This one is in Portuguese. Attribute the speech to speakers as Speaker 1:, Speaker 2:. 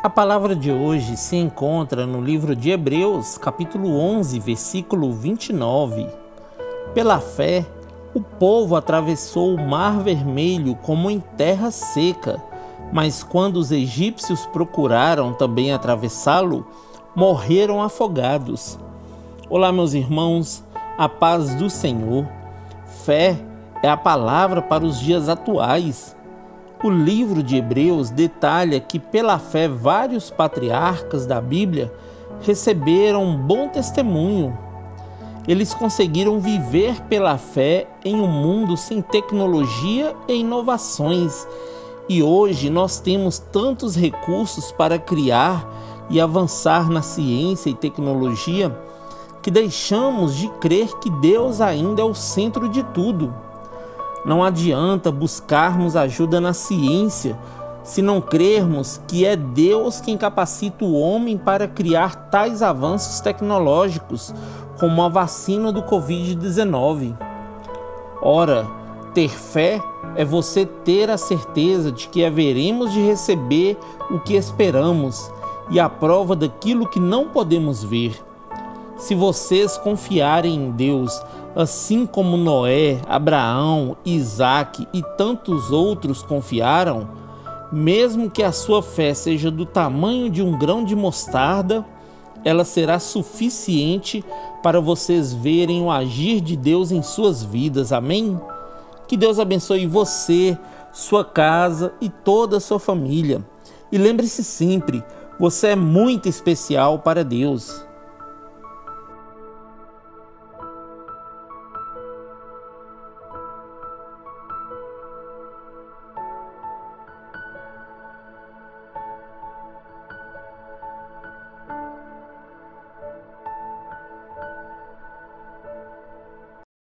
Speaker 1: A palavra de hoje se encontra no livro de Hebreus, capítulo 11, versículo 29. Pela fé, o povo atravessou o Mar Vermelho como em terra seca, mas quando os egípcios procuraram também atravessá-lo, morreram afogados. Olá, meus irmãos, a paz do Senhor. Fé é a palavra para os dias atuais. O livro de Hebreus detalha que, pela fé, vários patriarcas da Bíblia receberam um bom testemunho. Eles conseguiram viver pela fé em um mundo sem tecnologia e inovações. E hoje nós temos tantos recursos para criar e avançar na ciência e tecnologia que deixamos de crer que Deus ainda é o centro de tudo. Não adianta buscarmos ajuda na ciência se não crermos que é Deus quem capacita o homem para criar tais avanços tecnológicos, como a vacina do Covid-19. Ora, ter fé é você ter a certeza de que haveremos de receber o que esperamos e a prova daquilo que não podemos ver. Se vocês confiarem em Deus, assim como Noé, Abraão, Isaac e tantos outros confiaram, mesmo que a sua fé seja do tamanho de um grão de mostarda, ela será suficiente para vocês verem o agir de Deus em suas vidas. Amém? Que Deus abençoe você, sua casa e toda a sua família. E lembre-se sempre, você é muito especial para Deus.